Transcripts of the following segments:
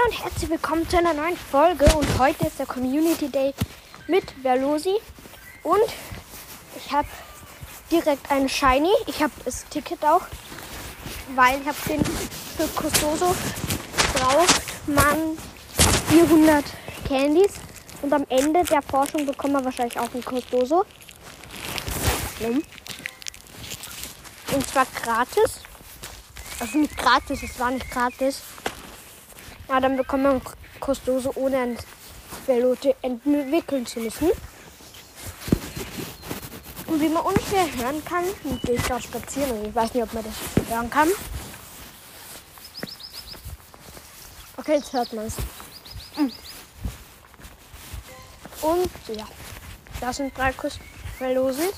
Hallo und herzlich willkommen zu einer neuen Folge und heute ist der Community Day mit Verlosi und ich habe direkt einen Shiny. Ich habe das Ticket auch, weil ich habe den für Costoso braucht man 400 Candies und am Ende der Forschung bekommt man wahrscheinlich auch einen Costoso. Und zwar gratis. Also nicht gratis, es war nicht gratis. Ja, dann bekommt man Kostose ohne ein Velote entwickeln zu müssen. Und wie man unschwer hören kann, gehe ich gerade spazieren und ich weiß nicht, ob man das hören kann. Okay, jetzt hört man es. Und ja, das sind drei Velosis.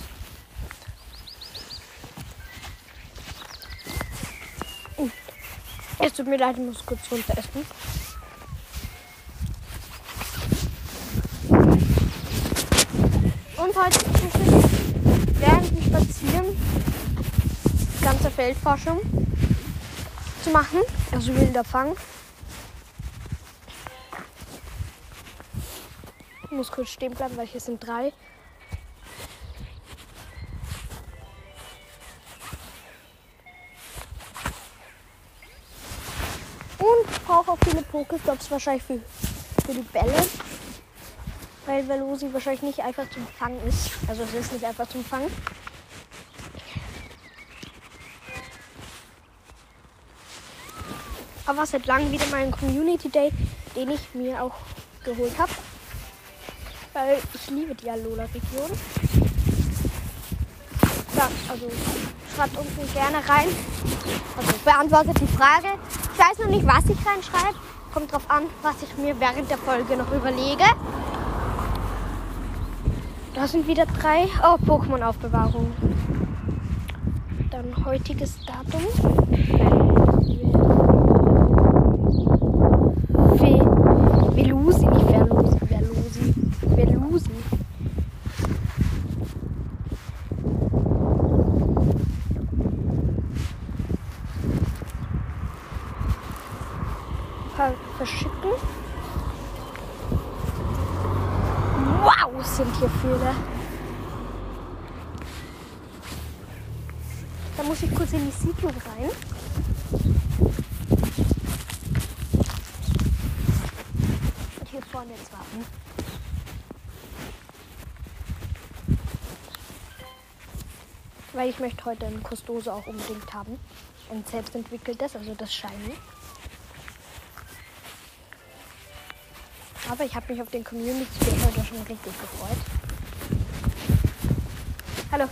Es tut mir leid, ich muss kurz runter essen. Und heute während wir spazieren ganze Feldforschung zu machen, also wilder Fang. Ich muss kurz stehen bleiben, weil hier sind drei. Brauche auch viele Pokestops wahrscheinlich für, für die Bälle. Weil Velosi wahrscheinlich nicht einfach zum Fangen ist. Also es ist nicht einfach zum Fangen. Aber seit langem wieder ein Community Day, den ich mir auch geholt habe. Weil ich liebe die Alola-Region. Ja, also schreibt unten gerne rein. Also beantwortet die Frage. Ich weiß noch nicht, was ich reinschreibe. Kommt drauf an, was ich mir während der Folge noch überlege. Da sind wieder drei. Oh, Pokémon-Aufbewahrung. Dann heutiges Datum. Velusi, nicht Velusi, Velusi. Velusi. verschicken. Wow, sind hier viele. Da muss ich kurz in die Siedlung rein. Und hier vorne jetzt warten. Weil ich möchte heute ein Kostose auch unbedingt haben. Ein selbstentwickeltes, also das Shiny. Aber ich habe mich auf den Community heute schon richtig gefreut. Hallo.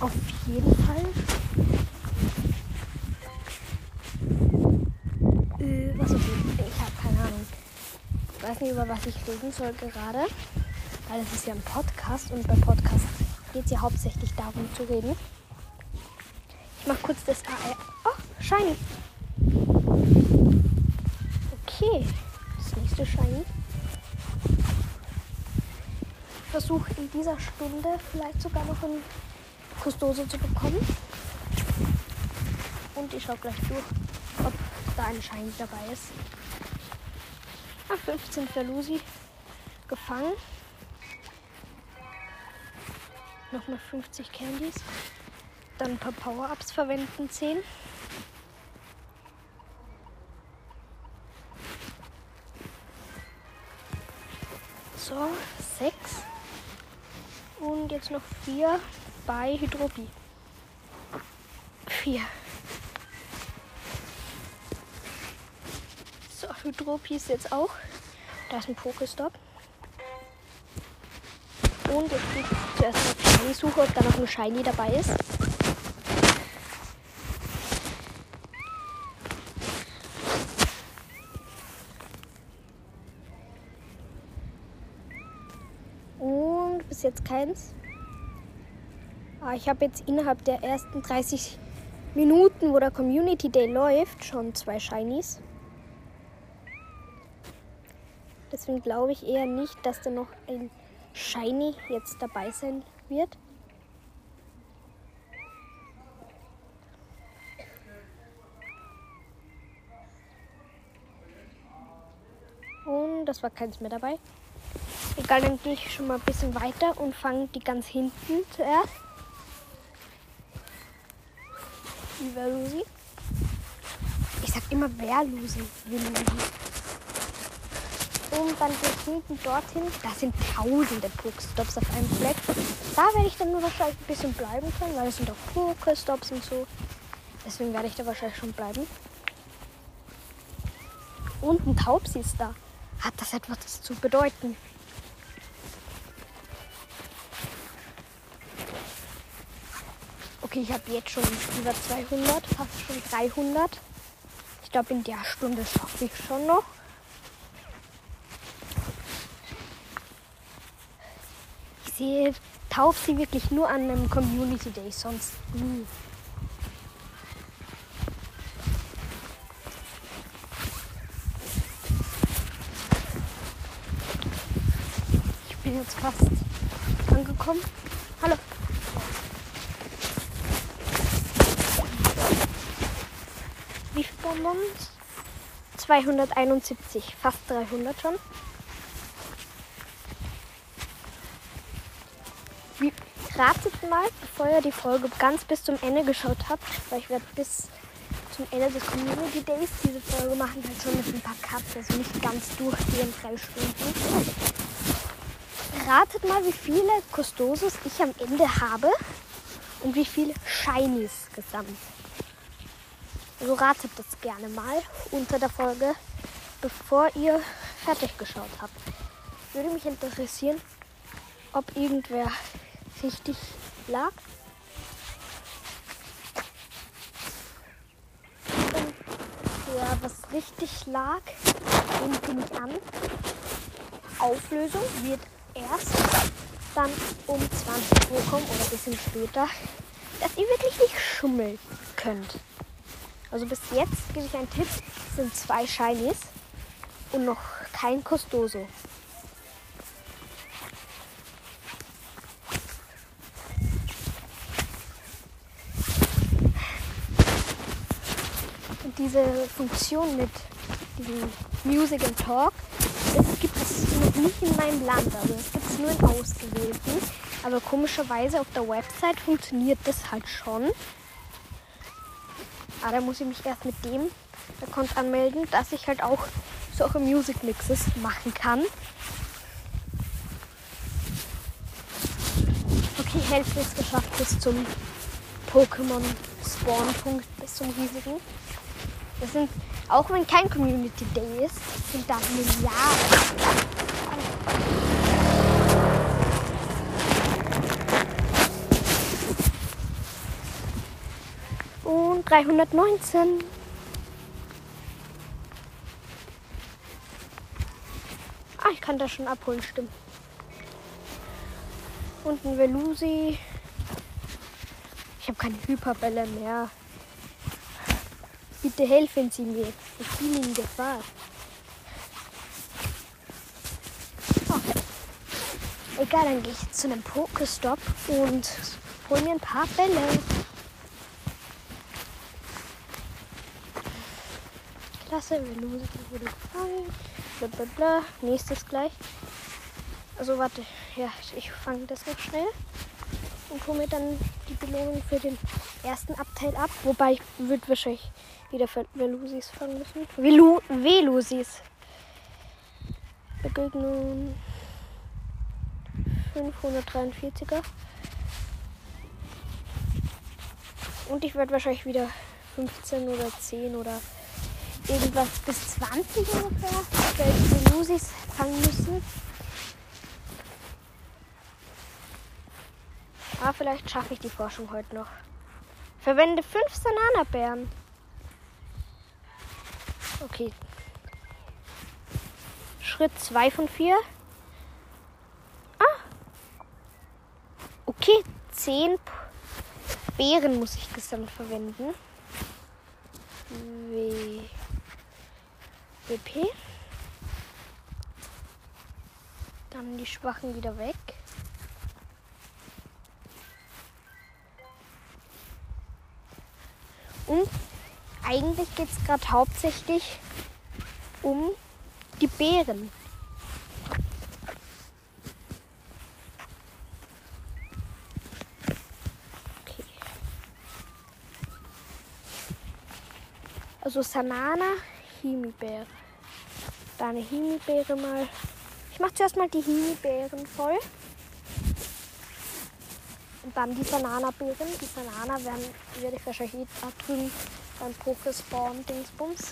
Auf jeden Fall. Äh, was ist Ich habe keine Ahnung. Ich weiß nicht, über was ich reden soll gerade. Weil es ist ja ein Podcast und bei Podcast geht es ja hauptsächlich darum zu reden. Ich mache kurz das AR. Oh, Shiny. Okay, das nächste Shiny. Ich versuche in dieser Stunde vielleicht sogar noch ein Kustose zu bekommen. Und ich schaue gleich durch, ob da ein Shiny dabei ist. Ah, 15 Verlusi gefangen. Nochmal 50 Candies. Dann ein paar Power-Ups verwenden, 10. So, 6. Und jetzt noch 4 bei Hydropie. 4. Ist jetzt auch. Da ist ein Pokestop. Und jetzt ich zuerst auf Shiny suche, ob da noch ein Shiny dabei ist. jetzt keins. Ah, ich habe jetzt innerhalb der ersten 30 Minuten, wo der Community Day läuft, schon zwei Shinies. Deswegen glaube ich eher nicht, dass da noch ein Shiny jetzt dabei sein wird. Und das war keins mehr dabei. Egal, dann gehe ich schon mal ein bisschen weiter und fange die ganz hinten zuerst. Die Lucy. Ich sag immer, wer Lucy will gehe ich hinten dorthin. Da sind tausende Pokestops auf einem Fleck. Da werde ich dann nur wahrscheinlich ein bisschen bleiben können, weil es sind auch Pokestops und so. Deswegen werde ich da wahrscheinlich schon bleiben. Und ein Taubsi ist da. Hat das etwas zu bedeuten? Okay, ich habe jetzt schon über 200, fast schon 300. Ich glaube, in der Stunde schaffe ich schon noch. Ich sehe Taubsi wirklich nur an einem Community Day, sonst nie. Ich bin jetzt fast angekommen. Hallo. Wie viel Bonbons? 271, fast 300 schon. Ratet mal, bevor ihr die Folge ganz bis zum Ende geschaut habt, weil ich werde bis zum Ende des Community Days diese Folge machen, halt schon mit ein paar Cuts, also nicht ganz durchgehend drei Stunden. Ratet mal, wie viele Custosos ich am Ende habe und wie viele Shinies gesamt. Also ratet das gerne mal unter der Folge, bevor ihr fertig geschaut habt. Würde mich interessieren, ob irgendwer richtig lag. Und ja, was richtig lag, den bin ich an. Auflösung wird erst dann um 20 Uhr kommen oder ein bisschen später, dass ihr wirklich nicht schummeln könnt. Also bis jetzt gebe ich einen Tipp, es sind zwei Shinies und noch kein Costoso. Diese Funktion mit diesem Music and Talk, das gibt es noch nicht in meinem Land. Also das gibt es nur in ausgewählten. Aber komischerweise auf der Website funktioniert das halt schon. Aber da muss ich mich erst mit dem Account anmelden, dass ich halt auch solche Music Mixes machen kann. Okay, Hälfte ist geschafft bis zum Pokémon Spawn-Punkt, bis zum riesigen. Das sind, auch wenn kein Community Day ist, sind da Milliarden. Und 319. Ah, ich kann das schon abholen, stimmt. Und ein Velusi. Ich habe keine Hyperbälle mehr. Bitte helfen Sie mir. Ich bin in Gefahr. Oh. Egal, dann gehe ich zu einem Pokestop und hole mir ein paar Bälle. Klasse, Velosi wurde gefangen. Bla bla bla. Nächstes gleich. Also warte, ja, ich fange das noch schnell und hole mir dann die Belohnung für den ersten Abteil ab. Wobei ich würde wahrscheinlich wieder Velusis fangen müssen. Velu Velusis. Begegnung 543er. Und ich werde wahrscheinlich wieder 15 oder 10 oder irgendwas bis 20 ungefähr Velusis fangen müssen. Ah, vielleicht schaffe ich die Forschung heute noch. Verwende 5 Sanana-Bären. Okay. Schritt 2 von 4. Ah. Okay, 10 Beeren muss ich gesamt verwenden. W. WP. Dann die Schwachen wieder weg. eigentlich geht es gerade hauptsächlich um die Beeren. Also Sanana, Himbeere. Da eine Himbeere mal. Ich mache zuerst mal die Himbeeren voll. Und dann die Sananabeeren. Die Banana werden, werde ich wahrscheinlich eh abdrücken beim Pokespawn-Dingsbums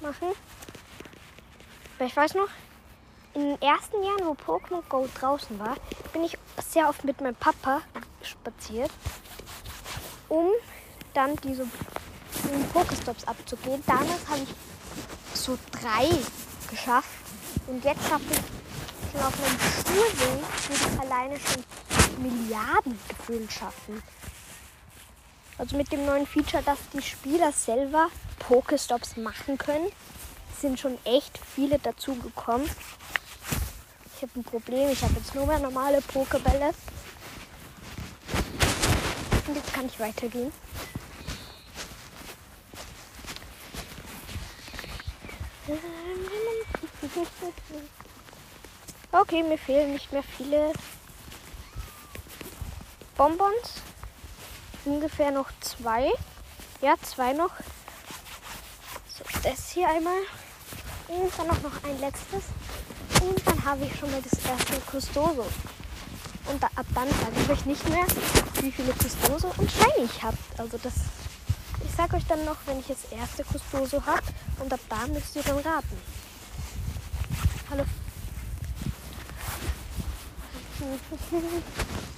machen. Aber ich weiß noch, in den ersten Jahren, wo Pokémon Go draußen war, bin ich sehr oft mit meinem Papa spaziert, um dann diese um Pokestops abzugehen. Damals habe ich so drei geschafft und jetzt habe ich schon auf meinem Schulweg würde ich alleine schon Milliarden gefühlt schaffen. Also mit dem neuen Feature, dass die Spieler selber Pokestops machen können, sind schon echt viele dazu gekommen. Ich habe ein Problem, ich habe jetzt nur mehr normale Pokebälle. Und jetzt kann ich weitergehen. Okay, mir fehlen nicht mehr viele Bonbons. Ungefähr noch zwei. Ja, zwei noch. So, das hier einmal. Und dann auch noch ein letztes. Und dann habe ich schon mal das erste Custoso. Und da, ab dann sage ich euch nicht mehr, wie viele Custoso und Shiny ich habe. Also das, ich sage euch dann noch, wenn ich das erste Custoso habe. Und ab da müsst ihr dann raten. Hallo.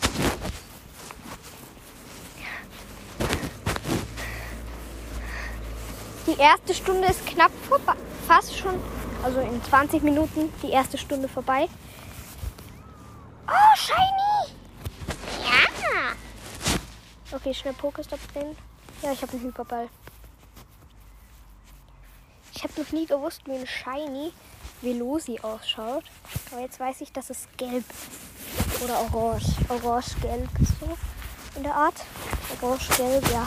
Die erste Stunde ist knapp vorbei, fast schon, also in 20 Minuten die erste Stunde vorbei. Oh, Shiny! Ja! Okay, schnell Pokestop drehen. Ja, ich habe einen Hyperball. Ich habe noch nie gewusst, wie ein Shiny Velosi ausschaut. Aber jetzt weiß ich, dass es gelb. Oder orange. Orange-gelb so in der Art. Orange-gelb, ja.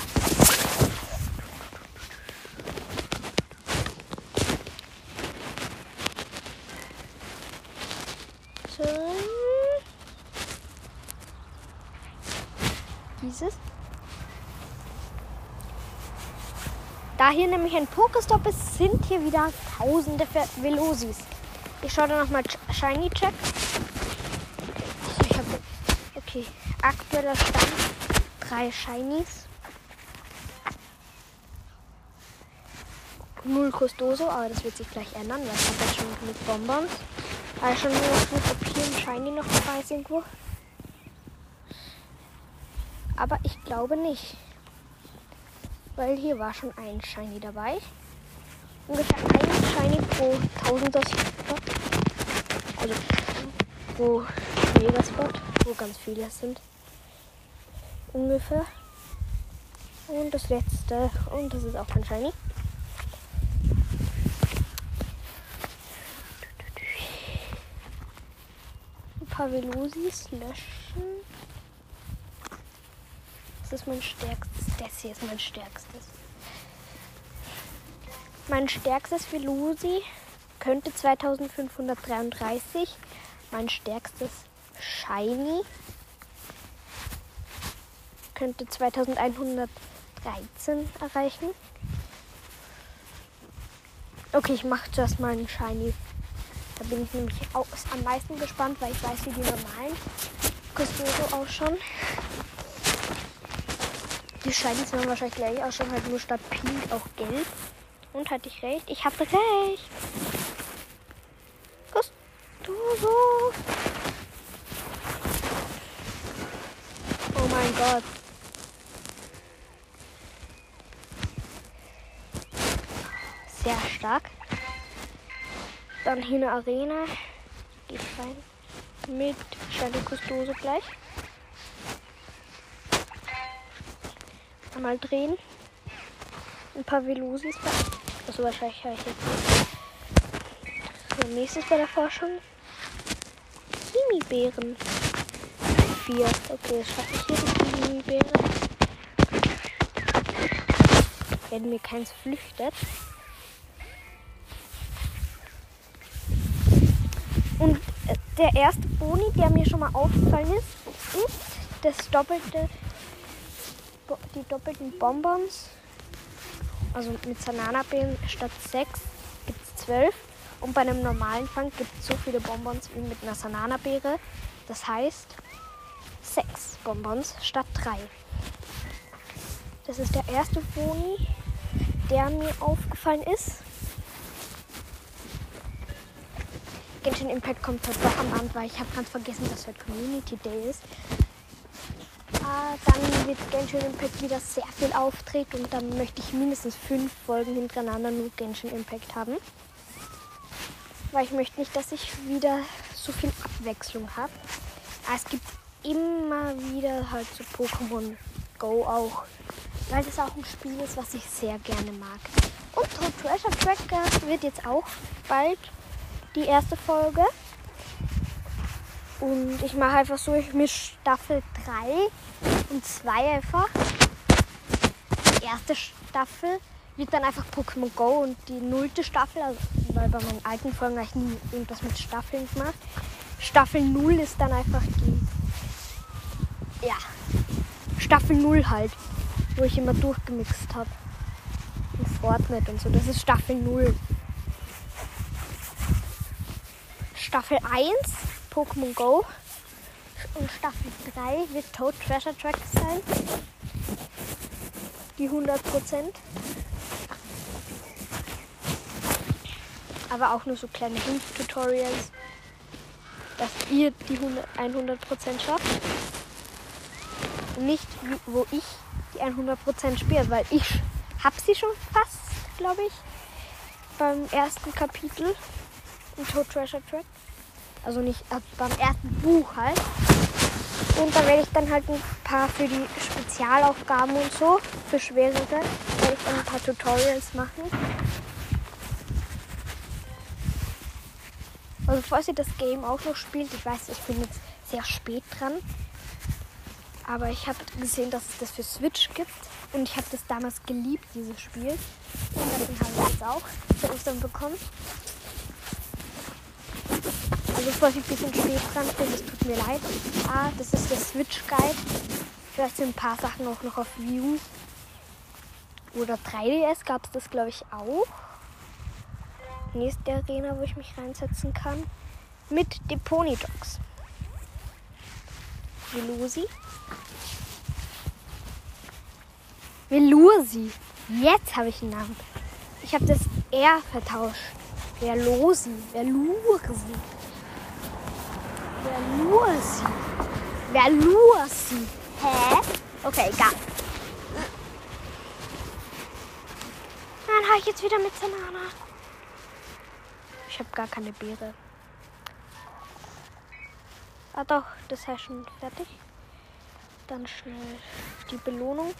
So. Dieses. Da hier nämlich ein Pokestop ist, sind hier wieder tausende Velosis. Ich schaue da nochmal Shiny Check. Ich habe okay, aktueller Stand drei Shinies. Null Custoso, aber das wird sich gleich ändern, weil ich habe schon genug Bonbons. Aber schon nur noch ob hier ein Shiny noch dabei ist irgendwo. Aber ich glaube nicht weil hier war schon ein Shiny dabei. Ungefähr ein Shiny pro 1000 Spot. Also pro Megaspot, wo ganz viele sind. Ungefähr. Und das letzte, und das ist auch ein Shiny. Ein paar Velosis löschen. Das ist mein stärkstes. Das hier ist mein stärkstes. Mein stärkstes Velusi könnte 2533. Mein stärkstes Shiny könnte 2113 erreichen. Okay, ich mache zuerst mal einen Shiny. Da bin ich nämlich auch am meisten gespannt, weil ich weiß, wie die normalen Custoso ausschauen. Die Shinies werden wahrscheinlich gleich ausschauen, halt nur statt pink auch gelb. Und hatte ich recht? Ich habe recht. Gustoso. Oh mein Gott. Sehr stark. Dann hier eine Arena. Geht rein. Mit Shiny Custoso gleich. Einmal drehen. Ein paar Velosis. Also wahrscheinlich habe ich jetzt. So, nächstes bei der Forschung. Himbeeren. Vier. Okay, das schaffe ich hier die Himbeeren. Wenn mir keins flüchtet. Und äh, der erste Boni, der mir schon mal aufgefallen ist, ist das doppelte die doppelten Bonbons Also mit Sanana-Beeren statt 6 gibt es 12. Und bei einem normalen Fang gibt es so viele Bonbons wie mit einer Sanana-Beere. Das heißt 6 Bonbons statt 3. Das ist der erste Boni, der mir aufgefallen ist. Genshin Impact kommt doch am Abend, weil ich habe ganz vergessen, dass heute Community Day ist. Dann wird Genshin Impact wieder sehr viel auftreten und dann möchte ich mindestens fünf Folgen hintereinander nur Genshin Impact haben. Weil ich möchte nicht, dass ich wieder so viel Abwechslung habe. Es gibt immer wieder halt so Pokémon Go auch. Weil das auch ein Spiel ist, was ich sehr gerne mag. Und Treasure Tracker wird jetzt auch bald die erste Folge. Und ich mache einfach so, ich mische Staffel 3 und 2 einfach. Die erste Staffel wird dann einfach Pokémon Go und die nullte Staffel, also, weil bei meinen alten Folgen habe ich nie irgendwas mit Staffeln gemacht. Staffel 0 ist dann einfach die. Ja. Staffel 0 halt. Wo ich immer durchgemixt habe. Und Fortnite und so. Das ist Staffel 0. Staffel 1 Pokémon Go und Staffel 3 wird Toad Treasure Track sein. Die 100% Aber auch nur so kleine Hilfstutorials, dass ihr die 100% schafft. Und nicht, wo ich die 100% spiele, weil ich habe sie schon fast, glaube ich, beim ersten Kapitel in Toad Treasure Track. Also nicht äh, beim ersten Buch halt. Und dann werde ich dann halt ein paar für die Spezialaufgaben und so, für schwerere, werde ich dann ein paar Tutorials machen. Also falls ihr das Game auch noch spielt, ich weiß, ich bin jetzt sehr spät dran. Aber ich habe gesehen, dass es das für Switch gibt. Und ich habe das damals geliebt, dieses Spiel. Und deswegen habe ich es auch zu Ostern bekommen. Also falls ich ein bisschen spät dran bin, es tut mir leid. Ah, das ist der Switch Guide. Vielleicht sind ein paar Sachen auch noch auf View. Oder 3DS gab es das, glaube ich, auch. Nächste Arena, wo ich mich reinsetzen kann. Mit den Pony Dogs. Velosi. Velosi. Jetzt habe ich einen Namen. Ich habe das R vertauscht. Velosi. Velosi. Wer nur sie? Wer nur sie? Hä? Okay, egal. Dann habe ich jetzt wieder mit Banana. Ich habe gar keine Beere. Ah doch, das ist schon fertig. Dann schnell die Belohnung.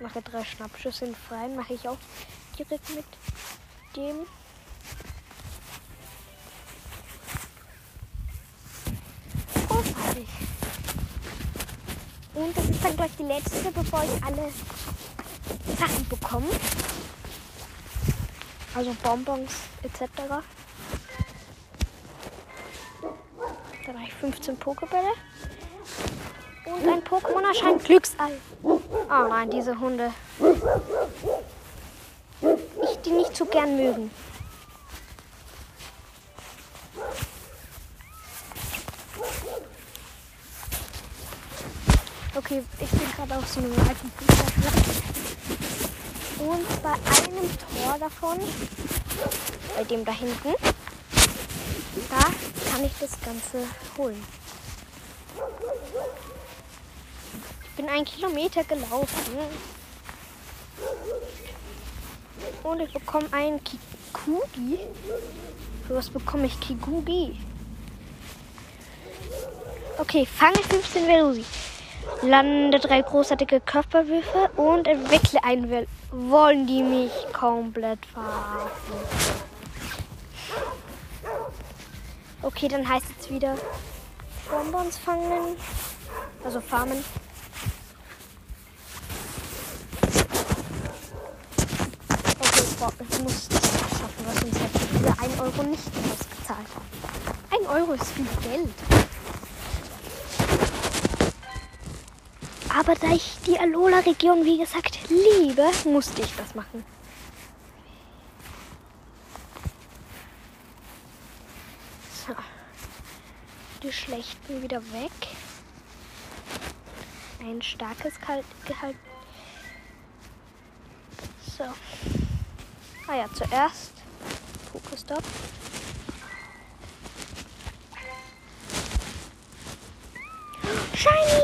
Mache drei Schnappschüsse in freien, mache ich auch direkt mit dem. Großartig. Und das ist dann gleich die letzte, bevor ich alle Sachen bekomme. Also Bonbons etc. Dann habe ich 15 Pokebälle. Und ein Pokémon erscheint Glücksei. Oh nein, diese Hunde die nicht so gern mögen. Okay, ich bin gerade auf so einem alten Fußballplatz. Und bei einem Tor davon, bei dem da hinten, da kann ich das Ganze holen. Ich bin einen Kilometer gelaufen. Und ich bekomme einen Kikugi. Für was bekomme ich Kikugi? Okay, fange 15 Velosi. Lande drei großartige Körperwürfe und entwickle einen Vel Wollen die mich komplett verarschen? Okay, dann heißt es wieder Bonbons fangen. Also farmen. Boah, ich muss das schaffen, was uns hätte für 1 Euro nicht ausgezahlt. 1 Euro ist viel Geld. Aber da ich die Alola-Region, wie gesagt, liebe, musste ich das machen. So. Die schlechten wieder weg. Ein starkes Gehalt. So. Ah ja, zuerst Pokestop. Shiny!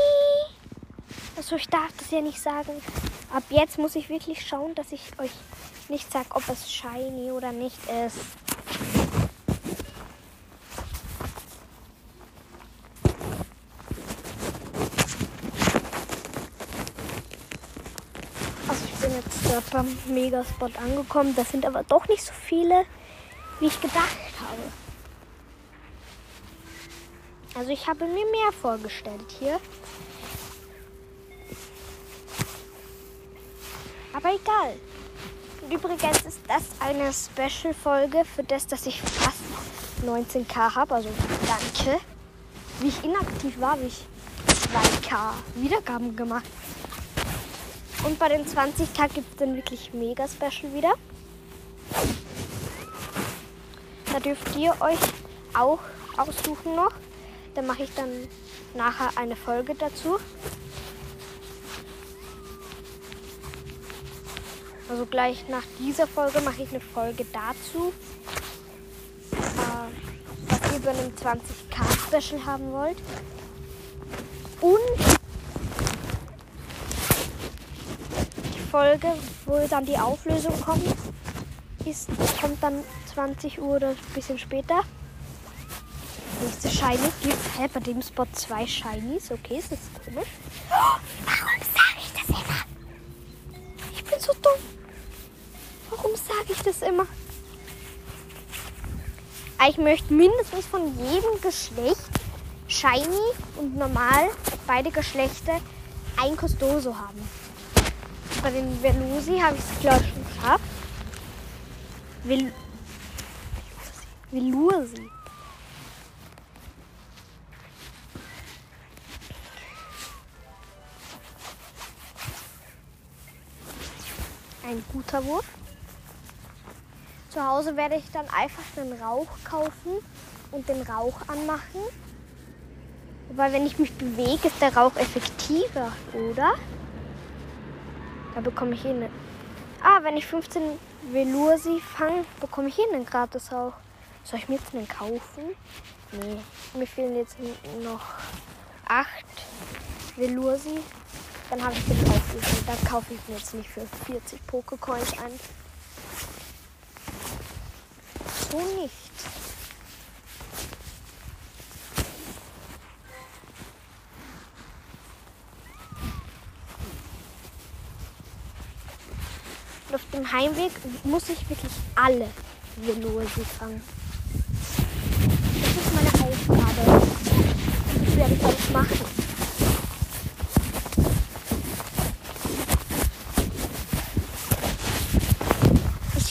Also ich darf das ja nicht sagen. Ab jetzt muss ich wirklich schauen, dass ich euch nicht sage, ob es shiny oder nicht ist. Jetzt beim Megaspot angekommen. Das sind aber doch nicht so viele, wie ich gedacht habe. Also ich habe mir mehr vorgestellt hier. Aber egal. Und übrigens ist das eine Special-Folge für das, dass ich fast 19k habe. Also danke. Wie ich inaktiv war, wie ich 2k Wiedergaben gemacht. Und bei den 20k gibt es dann wirklich mega Special wieder. Da dürft ihr euch auch aussuchen noch. Da mache ich dann nachher eine Folge dazu. Also gleich nach dieser Folge mache ich eine Folge dazu, was ihr bei einem 20k Special haben wollt. Und Folge, wo dann die Auflösung kommt, ist, kommt dann 20 Uhr oder ein bisschen später. Nächste Shiny gibt hä, bei dem Spot zwei Shinies. Okay, ist das komisch. Warum sage ich das immer? Ich bin so dumm. Warum sage ich das immer? Ich möchte mindestens von jedem Geschlecht Shiny und normal beide Geschlechter ein Costoso haben. Bei den Velusi habe ich es glaube ich schon geschafft. Vel Velursi. ein guter Wurf. Zu Hause werde ich dann einfach den Rauch kaufen und den Rauch anmachen. Wobei, wenn ich mich bewege, ist der Rauch effektiver, oder? Da bekomme ich ihn. Ah, wenn ich 15 Velursi fange, bekomme ich ihn einen gratis Rauch. Soll ich mir jetzt einen kaufen? Nee, mir fehlen jetzt noch 8 Velursi. Dann habe ich den Auflösung. Dann kaufe ich mir jetzt nicht für 40 Pokecoins an. So nicht. Dem Heimweg muss ich wirklich alle Velosi fangen. Das ist meine Aufgabe. Das werde ich auch machen.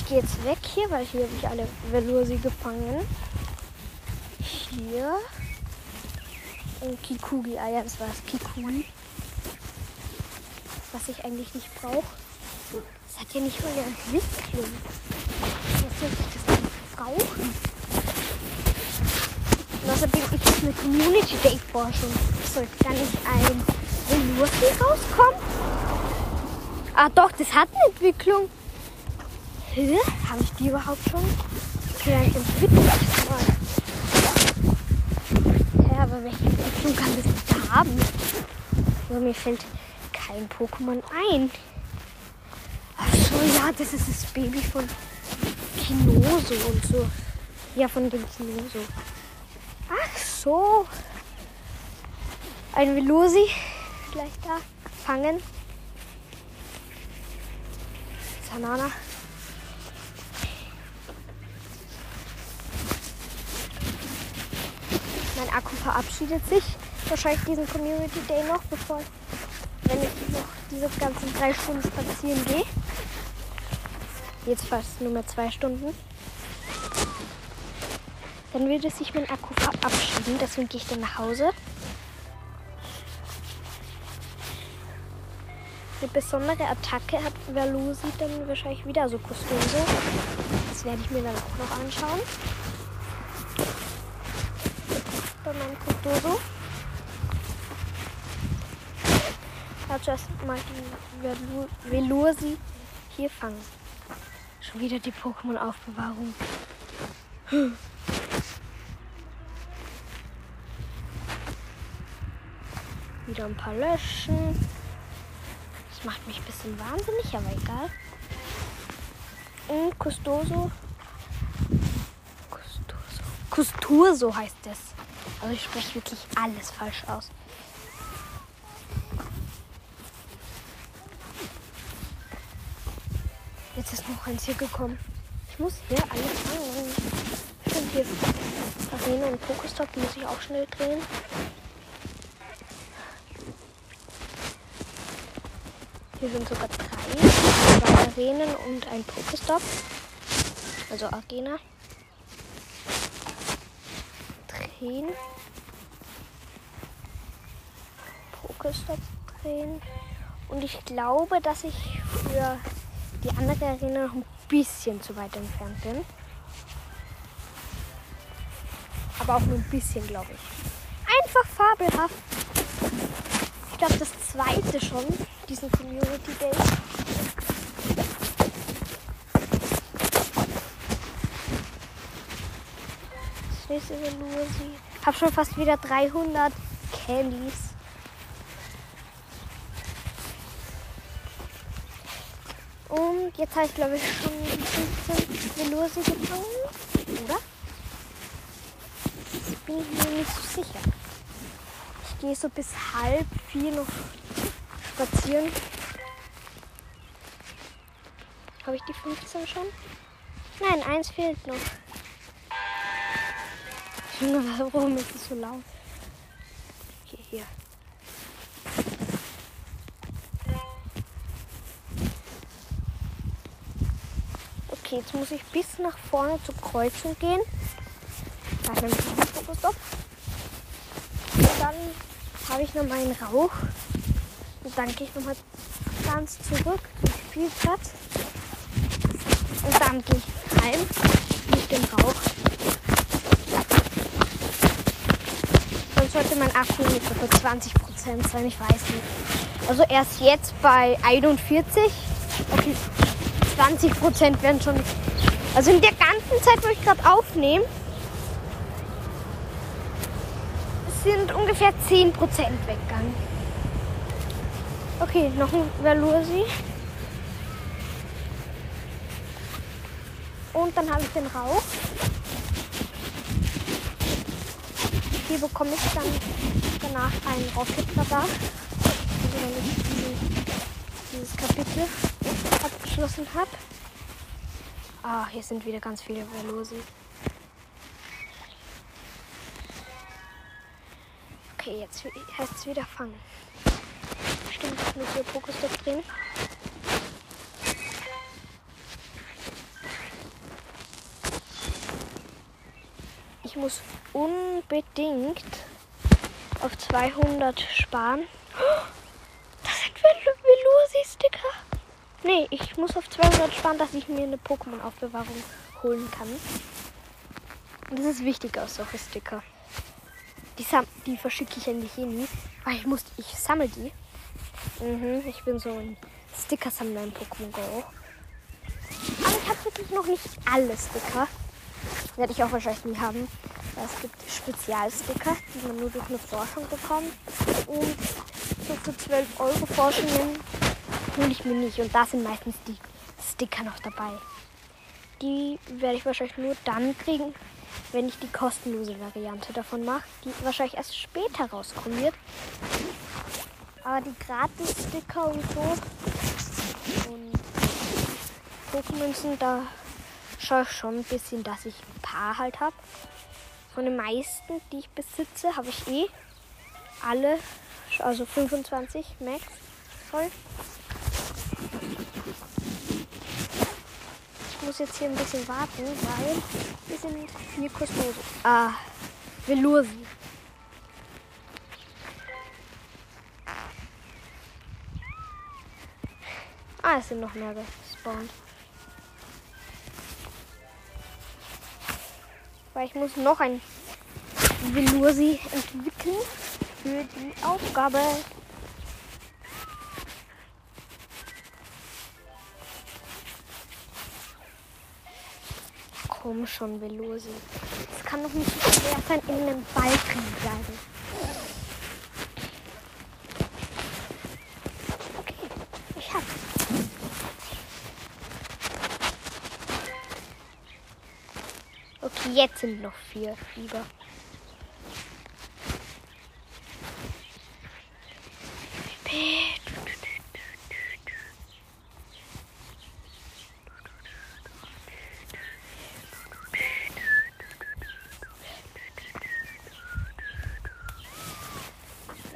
gehe jetzt weg hier, weil hier habe ich alle Velursi gefangen. Hier. Und Kikugi. Ah ja, das war das Kikugi. Was ich eigentlich nicht brauche. Das hat ja nicht mal eine Entwicklung. Was soll ich das denn brauchen? Und außerdem gibt es eine Community Day Forschung. Sollte da nicht ein Velursi rauskommen? Ah doch, das hat eine Entwicklung. Hä? Habe ich die überhaupt schon? Vielleicht entwickelt mal. Ja, aber welche Entwicklung kann das da haben? Also, mir fällt kein Pokémon ein. Ja, das ist das Baby von Kinoso und so. Ja, von dem Kinoso. Ach so. Ein Velosi vielleicht da fangen. Sanana. Mein Akku verabschiedet sich wahrscheinlich diesen Community Day noch, bevor wenn ich noch diese ganzen drei Stunden spazieren gehe. Jetzt fast nur mehr zwei Stunden. Dann würde sich mein Akku verabschieden. Deswegen gehe ich dann nach Hause. eine besondere Attacke hat Velosi dann wahrscheinlich wieder so Custoso. Das werde ich mir dann auch noch anschauen. Bei meinem Custoso. Also erstmal die Velosi hier fangen. Schon wieder die Pokémon-Aufbewahrung. Hm. Wieder ein paar löschen. Das macht mich ein bisschen wahnsinnig, aber egal. Und Custoso. Custoso. Custurso heißt es. Also ich spreche wirklich alles falsch aus. Jetzt ist noch eins hier gekommen. Ich muss hier alles fangen. Stimmt, hier ist Arena und Pokestop, muss ich auch schnell drehen. Hier sind sogar drei. Zwei Arenen und ein Pokestop. Also Arena. Drehen. Pokestop drehen. Und ich glaube, dass ich für die andere Arena noch ein bisschen zu weit entfernt bin. Aber auch nur ein bisschen, glaube ich. Einfach fabelhaft. Ich glaube, das zweite schon, diesen Community Day. Das nächste Velusi. Hab schon fast wieder 300 Candies. Jetzt habe ich glaube ich schon 15 Velosi gefangen. Oder? Das bin ich mir nicht so sicher. Ich gehe so bis halb vier noch spazieren. Habe ich die 15 schon? Nein, eins fehlt noch. Warum ist es so laut? Okay, hier. Okay, jetzt muss ich bis nach vorne zur Kreuzung gehen. Und dann habe ich noch meinen Rauch. Und dann gehe ich nochmal ganz zurück zum Spielplatz. Und dann gehe ich heim mit dem Rauch. Dann sollte mein Akku mit etwa 20 Prozent sein, ich weiß nicht. Also erst jetzt bei 41. Okay, 20 Prozent werden schon. Also in der ganzen Zeit, wo ich gerade aufnehme, sind ungefähr 10 Prozent weggegangen. Okay, noch ein Velosi. Und dann habe ich den Rauch. Hier bekomme ich dann danach ein Rocket Radar. Also dieses Kapitel abgeschlossen habe. Ah, hier sind wieder ganz viele Velosi. Okay, jetzt heißt es wieder fangen. Stimmt, ich muss hier Pokestop drehen. Ich muss unbedingt auf 200 sparen. Das sind Velosi-Sticker. Nee, ich muss auf 200 sparen, dass ich mir eine Pokémon-Aufbewahrung holen kann. Das ist wichtig aus solche Sticker. Die, die verschicke ich eigentlich eh nie, weil ich muss, ich sammle die. Mhm, ich bin so ein Sticker-Sammler in Pokémon Go. Aber ich habe wirklich noch nicht alle Sticker. Werde ich auch wahrscheinlich nie haben. Es gibt Spezialsticker, die man nur durch eine Forschung bekommt. Und so für 12 Euro Forschungen hole ich mir nicht. Und da sind meistens die Sticker noch dabei. Die werde ich wahrscheinlich nur dann kriegen, wenn ich die kostenlose Variante davon mache, die wahrscheinlich erst später rauskommen wird. Aber die Gratis-Sticker und so und Pokémon da schaue ich schon ein bisschen, dass ich ein paar halt habe. Von den meisten, die ich besitze, habe ich eh alle, also 25 Max voll. Ich muss jetzt hier ein bisschen warten, weil wir sind vier Kosmose. Ah, Velursi. Ah, es sind noch mehr gespawnt. Weil ich muss noch ein Velursi entwickeln für die Aufgabe. Komm schon, Velosi. Es kann doch nicht so schwer sein, in einem Balken bleiben. Okay, ich hab's. Okay, jetzt sind noch vier Fieber.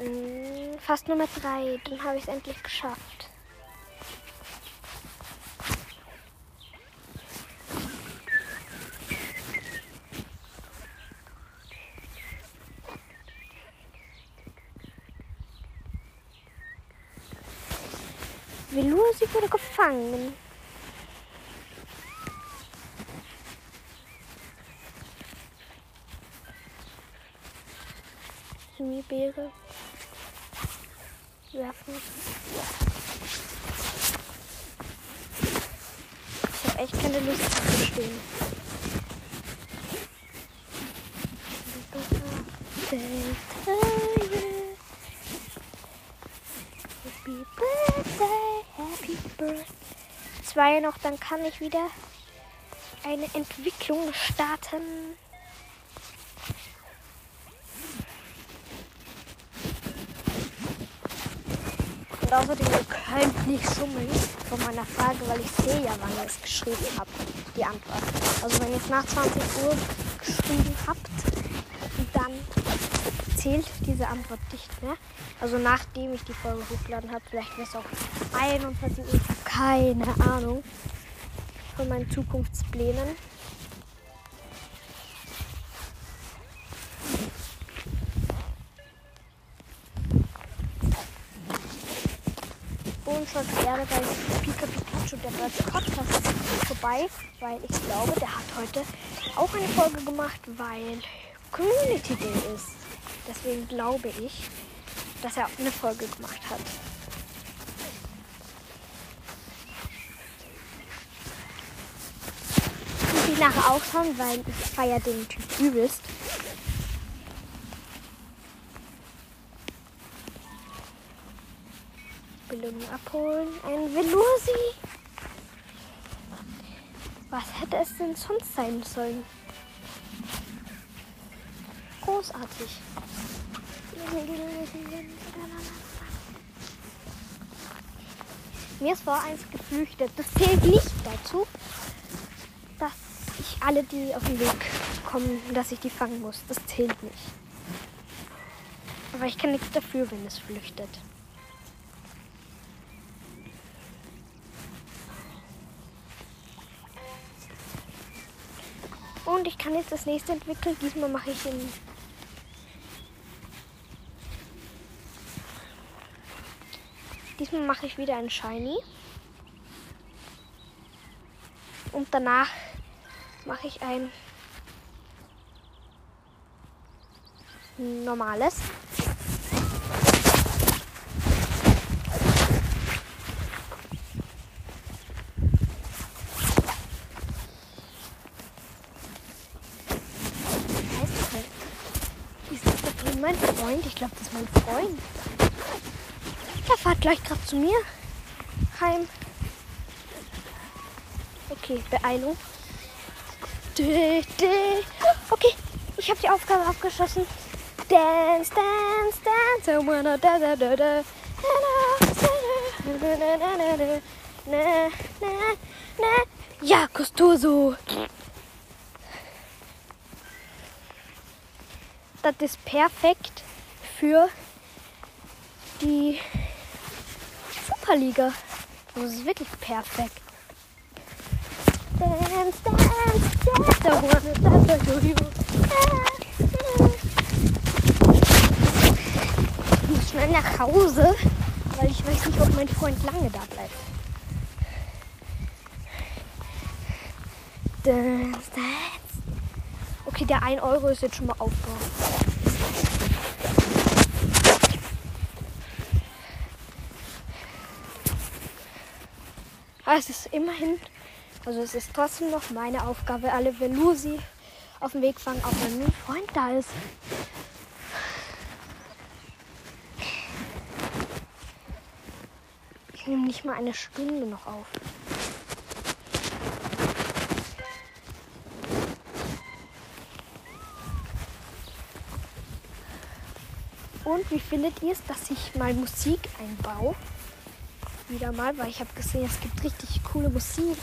Mm, Fast Nummer drei, dann habe ich es endlich geschafft. Velusi wurde gefangen. Chemiebeere werfen. Ich habe echt keine Lust zu stehen. Happy Birthday, Happy Birthday. Noch, dann kann ich wieder eine Entwicklung starten. Und außerdem, ihr könnt nicht schummeln von meiner Frage, weil ich sehe ja, wann ihr es geschrieben habt, die Antwort. Also wenn ihr es nach 20 Uhr geschrieben habt, dann zählt diese Antwort nicht mehr. Also nachdem ich die Folge hochgeladen habe, vielleicht wäre es auch 21 Uhr, keine Ahnung von meinen Zukunftsplänen. Und schaut gerne bei Pika Pikachu, der Birds Podcast vorbei, weil ich glaube, der hat heute auch eine Folge gemacht, weil Community Day ist. Deswegen glaube ich, dass er eine Folge gemacht hat. Muss ich nachher auch schauen, weil ich feiere den Typ übelst. Belohnung abholen. Ein Velosi. Was hätte es denn sonst sein sollen? Großartig. Mir ist vor eins geflüchtet. Das zählt nicht dazu, alle, die auf den Weg kommen, dass ich die fangen muss. Das zählt nicht. Aber ich kann nichts dafür, wenn es flüchtet. Und ich kann jetzt das nächste entwickeln. Diesmal mache ich in Diesmal mache ich wieder ein Shiny. Und danach mache ich ein normales. Mein Freund? Ich glaube, das ist mein Freund. Der fährt gleich gerade zu mir heim. Okay, Beeilung. Okay, ich habe die Aufgabe abgeschossen. Dance, dance, dance. I wanna da da da da. Ja, Costoso. Das ist perfekt für die Superliga. Das ist wirklich perfekt. Dance, dance. That's a one. That's Ich muss schnell nach Hause, weil ich weiß nicht, ob mein Freund lange da bleibt. Okay, der 1 Euro ist jetzt schon mal aufgehoben. Ah, es ist immerhin also es ist trotzdem noch meine Aufgabe, alle Velusi auf den Weg fangen, auch wenn mein Freund da ist. Ich nehme nicht mal eine Stunde noch auf. Und wie findet ihr es, dass ich mal Musik einbaue? Wieder mal, weil ich habe gesehen, es gibt richtig coole Musik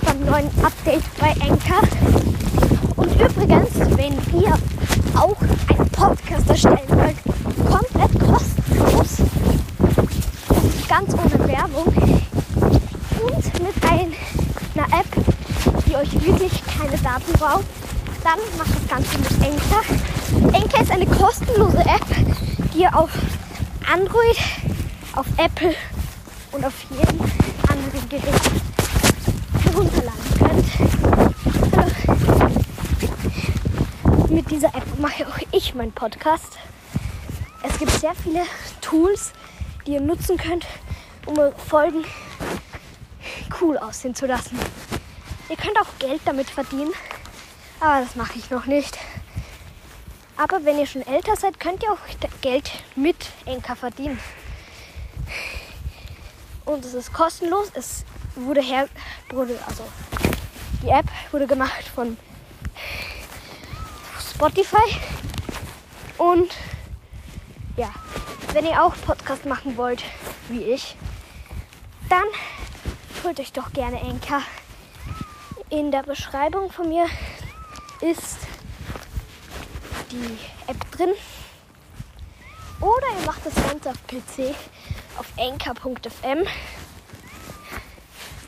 beim neuen Update bei Anchor. Und übrigens, wenn ihr auch einen Podcast erstellen wollt, komplett kostenlos, ganz ohne Werbung und mit einer App, die euch wirklich keine Daten braucht, dann macht das Ganze mit Anchor. Anchor ist eine kostenlose App, die ihr auf Android, auf Apple und auf jedem anderen Gerät herunterladen könnt. Also, mit dieser App mache auch ich meinen Podcast. Es gibt sehr viele Tools, die ihr nutzen könnt, um Folgen cool aussehen zu lassen. Ihr könnt auch Geld damit verdienen, aber das mache ich noch nicht. Aber wenn ihr schon älter seid, könnt ihr auch Geld mit Enker verdienen. Und es ist kostenlos. Es wurde her, wurde, also die App wurde gemacht von Spotify. Und ja, wenn ihr auch Podcast machen wollt, wie ich, dann holt euch doch gerne Enker. In der Beschreibung von mir ist die App drin. Oder ihr macht das Ganze auf PC auf anchor.fm.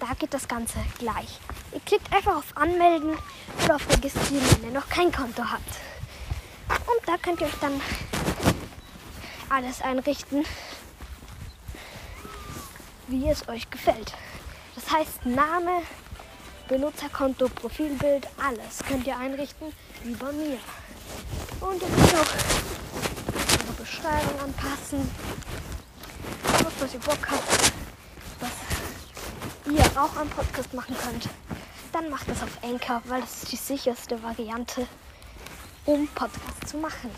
Da geht das Ganze gleich. Ihr klickt einfach auf Anmelden oder auf Registrieren, wenn ihr noch kein Konto habt. Und da könnt ihr euch dann alles einrichten, wie es euch gefällt. Das heißt Name, Benutzerkonto, Profilbild, alles könnt ihr einrichten wie bei mir. Und ihr könnt auch eure Beschreibung anpassen. Auf was ihr Bock habt, was ihr auch am Podcast machen könnt. Dann macht das auf Anchor, weil das ist die sicherste Variante, um Podcast zu machen.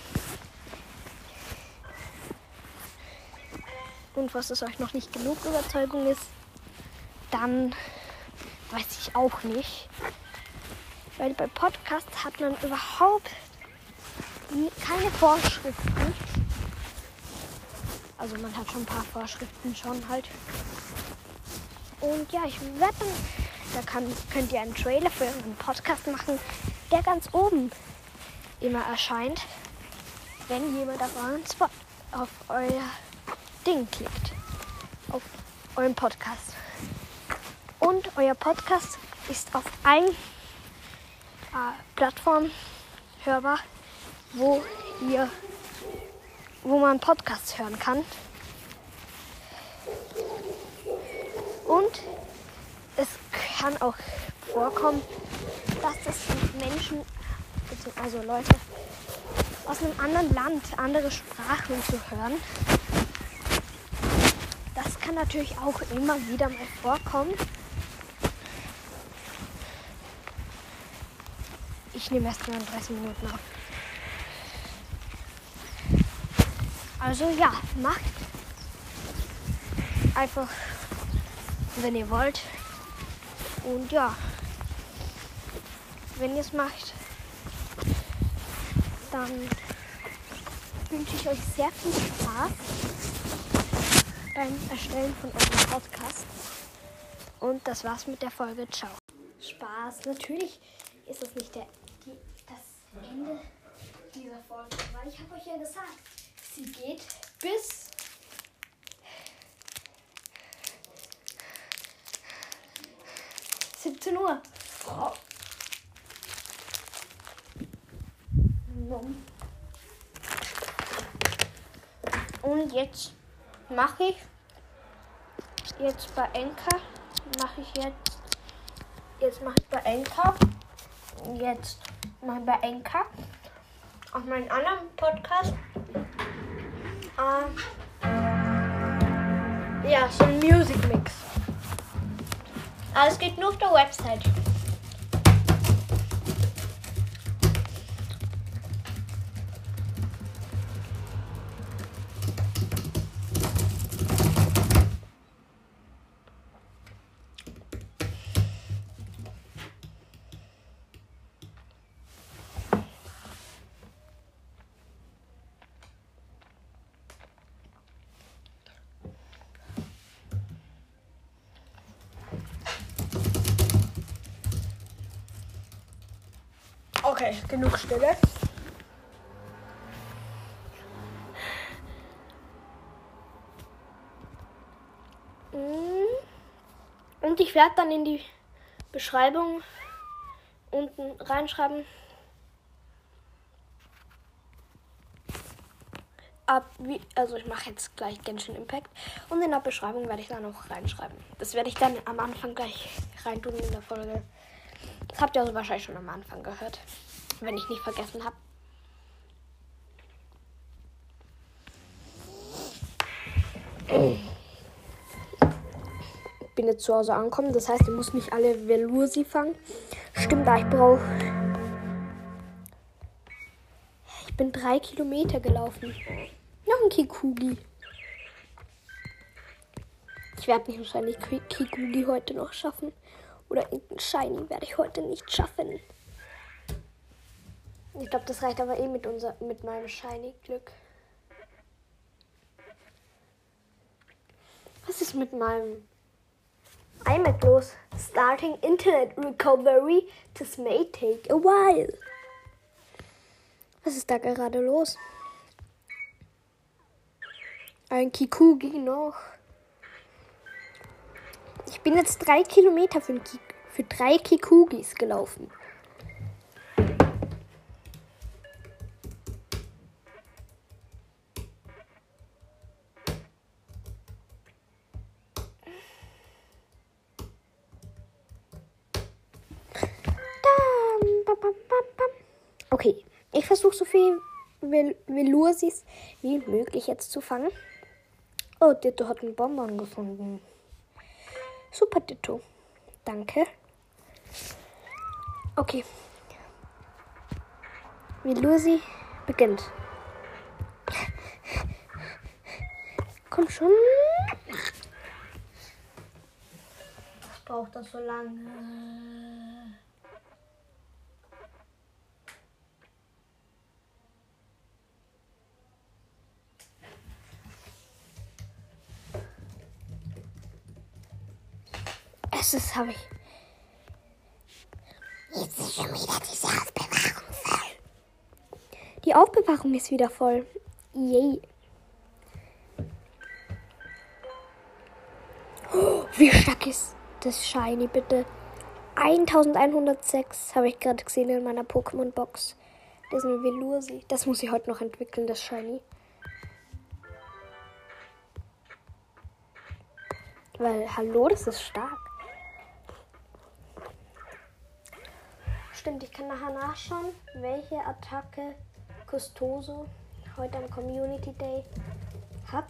Und was es euch noch nicht genug Überzeugung ist, dann weiß ich auch nicht. Weil bei Podcasts hat man überhaupt keine Vorschriften. Also man hat schon ein paar Vorschriften schon halt. Und ja, ich werde dann, da kann, könnt ihr einen Trailer für einen Podcast machen, der ganz oben immer erscheint, wenn jemand auf euren Spot, auf euer Ding klickt. Auf euren Podcast. Und euer Podcast ist auf ein äh, Plattform hörbar, wo ihr, wo man Podcasts hören kann. Und es kann auch vorkommen, dass das Menschen, also Leute aus einem anderen Land, andere Sprachen zu hören. Das kann natürlich auch immer wieder mal vorkommen. Ich nehme erst 39 Minuten auf. Also ja, macht einfach, wenn ihr wollt. Und ja, wenn ihr es macht, dann wünsche ich euch sehr viel Spaß beim Erstellen von eurem Podcast. Und das war's mit der Folge. Ciao. Spaß. Natürlich ist das nicht der die, das Ende dieser Folge. Weil ich habe euch ja gesagt, sie geht bis siebzehn Uhr. Und jetzt mache ich jetzt bei Enka mache ich jetzt jetzt mache ich bei Enka. Jetzt mache ich bei Enka. Auf meinen anderen Podcast. Äh, ja, so ein Music Mix. Aber es geht nur auf der Website. Genug Stille. Mm. Und ich werde dann in die Beschreibung unten reinschreiben. Ab wie, also ich mache jetzt gleich Genshin Impact und in der Beschreibung werde ich dann noch reinschreiben. Das werde ich dann am Anfang gleich reintun in der Folge. Das habt ihr also wahrscheinlich schon am Anfang gehört, wenn ich nicht vergessen habe. Ich bin jetzt zu Hause angekommen, das heißt, ich muss nicht alle Velursi fangen. Stimmt, da ich brauche. Ich bin drei Kilometer gelaufen. Noch ein Kikugi. Ich werde mich wahrscheinlich Kikugi heute noch schaffen. Oder irgendein Shiny werde ich heute nicht schaffen. Ich glaube, das reicht aber eh mit, unser, mit meinem Shiny-Glück. Was ist mit meinem iMac los? Starting Internet Recovery. This may take a while. Was ist da gerade los? Ein Kikugi noch. Ich bin jetzt drei Kilometer für, für drei Kikugis gelaufen. Okay, ich versuche so viel Velursis wie möglich jetzt zu fangen. Oh, Ditto hat einen Bonbon gefunden. Super Ditto. Danke. Okay. Velusi beginnt. Komm schon. Was braucht das so lange? Erstes habe ich. Jetzt ist schon wieder diese Aufbewahrung voll. Die Aufbewahrung ist wieder voll. Yay. Oh, wie stark ist das Shiny, bitte? 1106 habe ich gerade gesehen in meiner Pokémon-Box. Das ist eine Velursi. Das muss ich heute noch entwickeln, das Shiny. Weil, hallo, das ist stark. Stimmt, ich kann nachher nachschauen, welche Attacke Custoso heute am Community Day hat.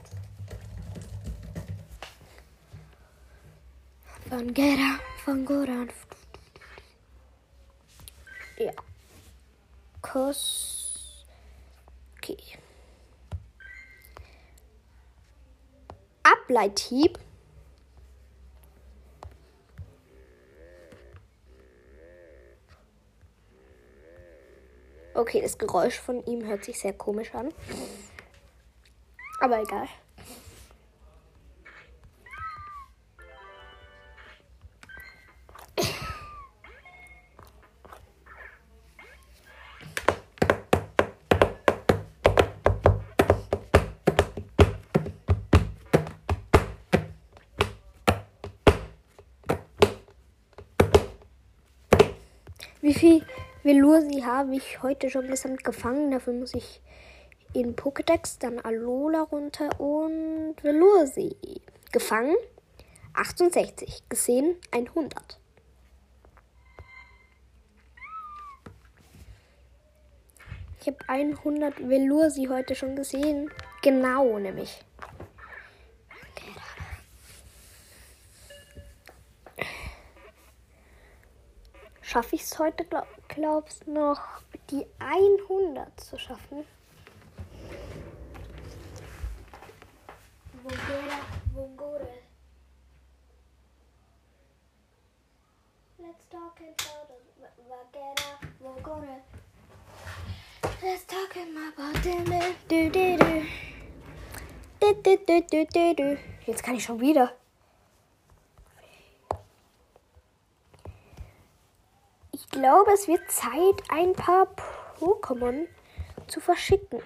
Von Gera, von Goran. Ja. Kos. Okay. Ableithieb Okay, das Geräusch von ihm hört sich sehr komisch an. Aber egal. Wie viel Velusi habe ich heute schon gesamt gefangen. Dafür muss ich in Pokédex, dann Alola runter und Velusi. Gefangen 68, gesehen 100. Ich habe 100 Velursi heute schon gesehen. Genau, nämlich. Schaffe ich es heute, glaub, glaubst noch, die 100 zu schaffen? Let's talk about Vogore. Let's talk about du. Jetzt kann ich schon wieder. Glaube, es wird Zeit, ein paar Pokémon zu verschicken.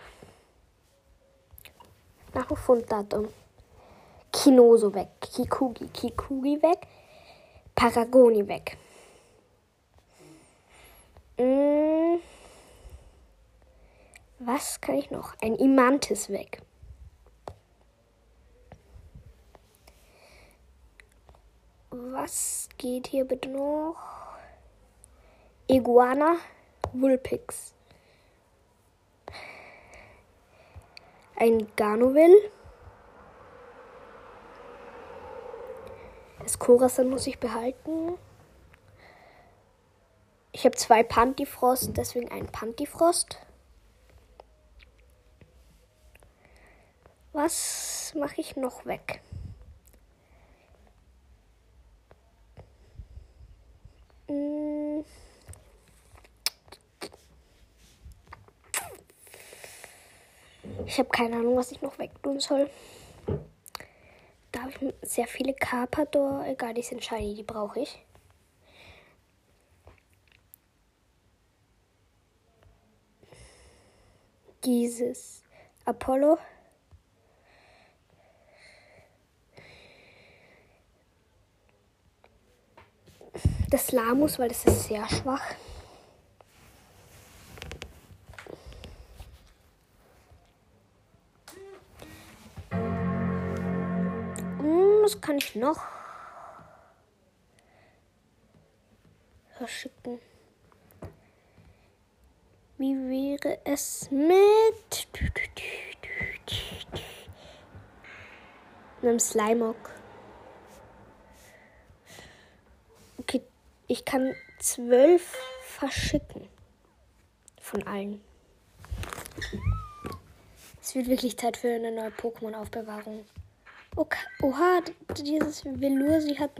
Nach dem Funddatum. Kinoso weg, Kikugi, Kikugi weg, Paragoni weg. Hm, was kann ich noch? Ein Imantis weg. Was geht hier bitte noch? Iguana, Vulpix. Ein Ganoville. Das Korasan muss ich behalten. Ich habe zwei Pantifrost, deswegen ein Pantifrost. Was mache ich noch weg? Hm. Ich habe keine Ahnung, was ich noch wegtun soll. Da habe ich sehr viele Carpador. Egal, die sind shiny, die brauche ich. Dieses Apollo. Das Lamus, weil das ist sehr schwach. Was kann ich noch verschicken? Wie wäre es mit einem Slimeock? Okay, ich kann zwölf verschicken. Von allen. Es wird wirklich Zeit für eine neue Pokémon-Aufbewahrung. Okay. Oha, dieses Velour, sie hat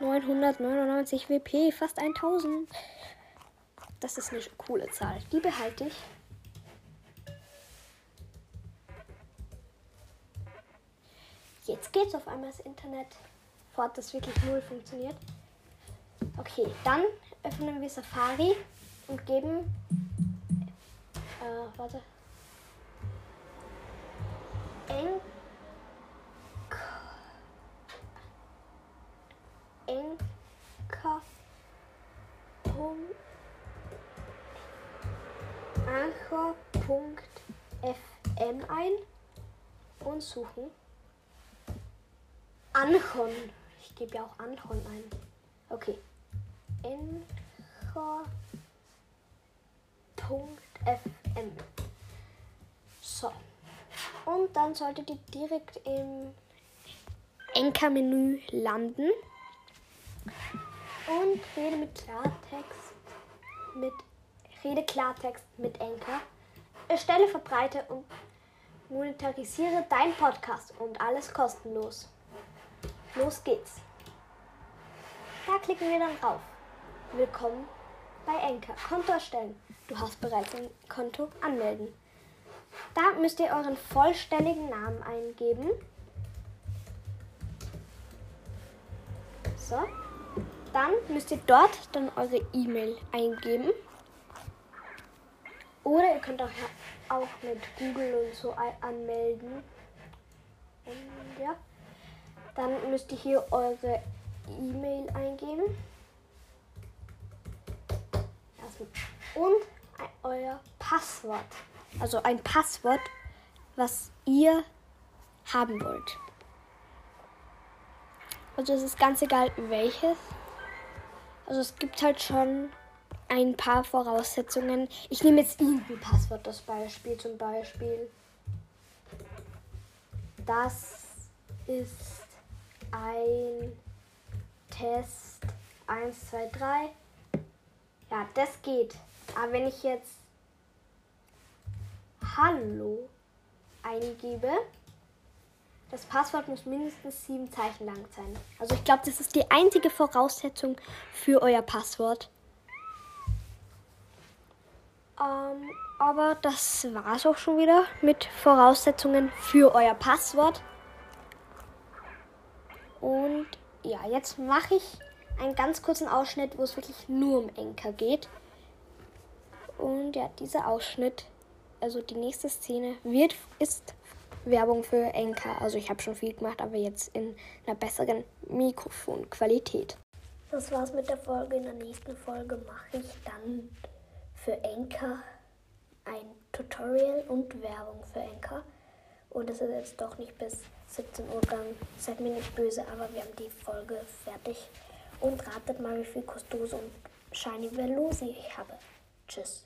999 WP, fast 1000. Das ist eine coole Zahl. Die behalte ich. Jetzt geht's auf einmal das Internet. Fort, das wirklich null funktioniert. Okay, dann öffnen wir Safari und geben. Äh, warte. Eng Anchor.fm ein und suchen Anchon. Ich gebe ja auch Anchon ein. Okay. Anchor.fm. So. Und dann solltet ihr direkt im Enker-Menü landen und rede mit Klartext mit Rede Klartext mit Enker. Erstelle, verbreite und monetarisiere dein Podcast und alles kostenlos. Los geht's. Da klicken wir dann drauf. Willkommen bei Enker. Konto erstellen. Du hast bereits ein Konto anmelden. Da müsst ihr euren vollständigen Namen eingeben. So. Dann müsst ihr dort dann eure E-Mail eingeben. Oder ihr könnt auch, auch mit Google und so anmelden. Und ja. Dann müsst ihr hier eure E-Mail eingeben. Und euer Passwort. Also ein Passwort, was ihr haben wollt. Also es ist ganz egal welches. Also es gibt halt schon ein paar Voraussetzungen. Ich nehme jetzt irgendein Passwort, das Beispiel zum Beispiel. Das ist ein Test 1, 2, 3. Ja, das geht. Aber wenn ich jetzt Hallo eingebe, das Passwort muss mindestens sieben Zeichen lang sein. Also ich glaube, das ist die einzige Voraussetzung für euer Passwort. Ähm, aber das war es auch schon wieder mit Voraussetzungen für euer Passwort. Und ja, jetzt mache ich einen ganz kurzen Ausschnitt, wo es wirklich nur um Enker geht. Und ja, dieser Ausschnitt, also die nächste Szene, wird, ist Werbung für Enker. Also ich habe schon viel gemacht, aber jetzt in einer besseren Mikrofonqualität. Das war's mit der Folge. In der nächsten Folge mache ich dann für Enker ein Tutorial und Werbung für Enker. Und es ist jetzt doch nicht bis 17 Uhr gegangen. Seid mir nicht böse, aber wir haben die Folge fertig. Und ratet mal, wie viel Kostose und Shiny Velosi ich habe. Tschüss.